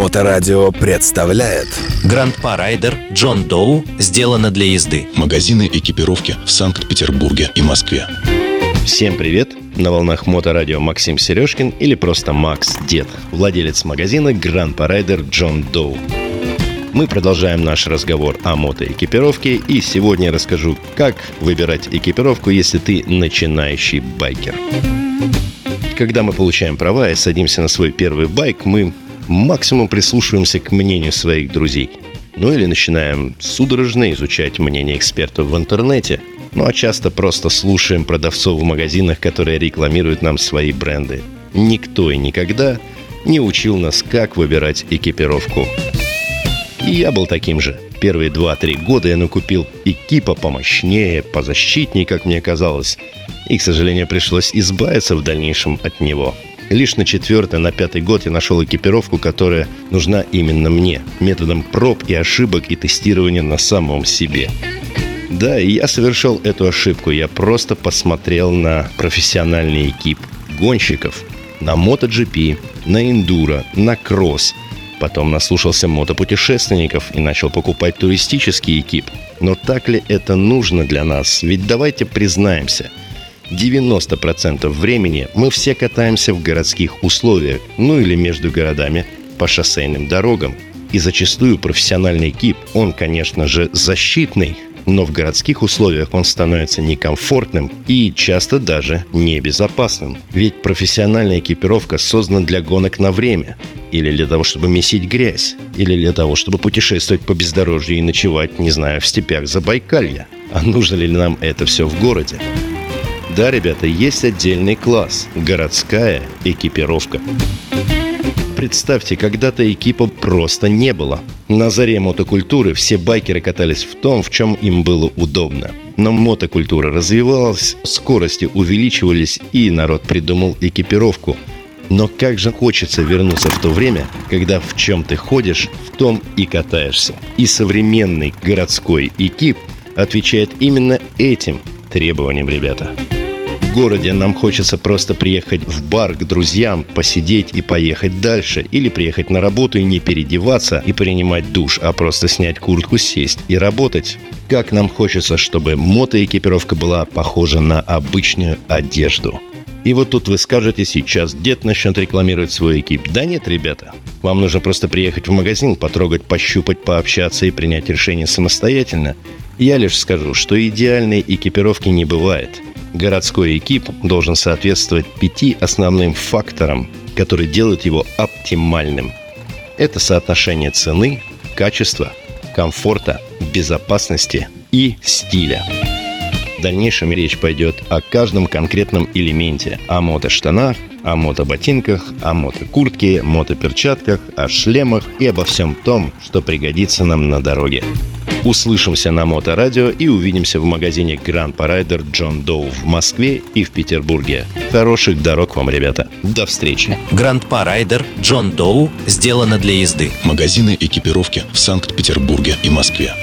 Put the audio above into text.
Моторадио представляет Grandpa Rider John Doe сделано для езды. Магазины экипировки в Санкт-Петербурге и Москве. Всем привет! На волнах Моторадио Максим Сережкин или просто Макс Дед, владелец магазина Grandpa Rider John Doe. Мы продолжаем наш разговор о мотоэкипировке и сегодня я расскажу, как выбирать экипировку, если ты начинающий байкер. Когда мы получаем права и садимся на свой первый байк, мы максимум прислушиваемся к мнению своих друзей. Ну или начинаем судорожно изучать мнение экспертов в интернете. Ну а часто просто слушаем продавцов в магазинах, которые рекламируют нам свои бренды. Никто и никогда не учил нас, как выбирать экипировку. И я был таким же. Первые 2-3 года я накупил экипа помощнее, позащитнее, как мне казалось. И, к сожалению, пришлось избавиться в дальнейшем от него. Лишь на четвертый, на пятый год я нашел экипировку, которая нужна именно мне, методом проб и ошибок и тестирования на самом себе. Да, и я совершил эту ошибку. Я просто посмотрел на профессиональный экип гонщиков, на MotoGP, на эндуро, на кросс – Потом наслушался мотопутешественников и начал покупать туристический экип. Но так ли это нужно для нас? Ведь давайте признаемся, 90% времени мы все катаемся в городских условиях, ну или между городами по шоссейным дорогам. И зачастую профессиональный экип, он, конечно же, защитный, но в городских условиях он становится некомфортным и часто даже небезопасным. Ведь профессиональная экипировка создана для гонок на время, или для того, чтобы месить грязь, или для того, чтобы путешествовать по бездорожью и ночевать, не знаю, в степях Забайкалья. А нужно ли нам это все в городе? Да, ребята, есть отдельный класс – городская экипировка представьте, когда-то экипа просто не было. На заре мотокультуры все байкеры катались в том, в чем им было удобно. Но мотокультура развивалась, скорости увеличивались, и народ придумал экипировку. Но как же хочется вернуться в то время, когда в чем ты ходишь, в том и катаешься. И современный городской экип отвечает именно этим требованиям, ребята в городе нам хочется просто приехать в бар к друзьям, посидеть и поехать дальше. Или приехать на работу и не переодеваться и принимать душ, а просто снять куртку, сесть и работать. Как нам хочется, чтобы мотоэкипировка была похожа на обычную одежду. И вот тут вы скажете сейчас, дед начнет рекламировать свой экип. Да нет, ребята. Вам нужно просто приехать в магазин, потрогать, пощупать, пообщаться и принять решение самостоятельно. Я лишь скажу, что идеальной экипировки не бывает – городской экип должен соответствовать пяти основным факторам, которые делают его оптимальным. Это соотношение цены, качества, комфорта, безопасности и стиля. В дальнейшем речь пойдет о каждом конкретном элементе. О мотоштанах, о мотоботинках, о мотокуртке, мотоперчатках, о шлемах и обо всем том, что пригодится нам на дороге. Услышимся на Моторадио и увидимся в магазине Grand Парайдер Джон Доу в Москве и в Петербурге. Хороших дорог вам, ребята. До встречи. Гранд-па Райдер Джон Доу сделано для езды. Магазины экипировки в Санкт-Петербурге и Москве.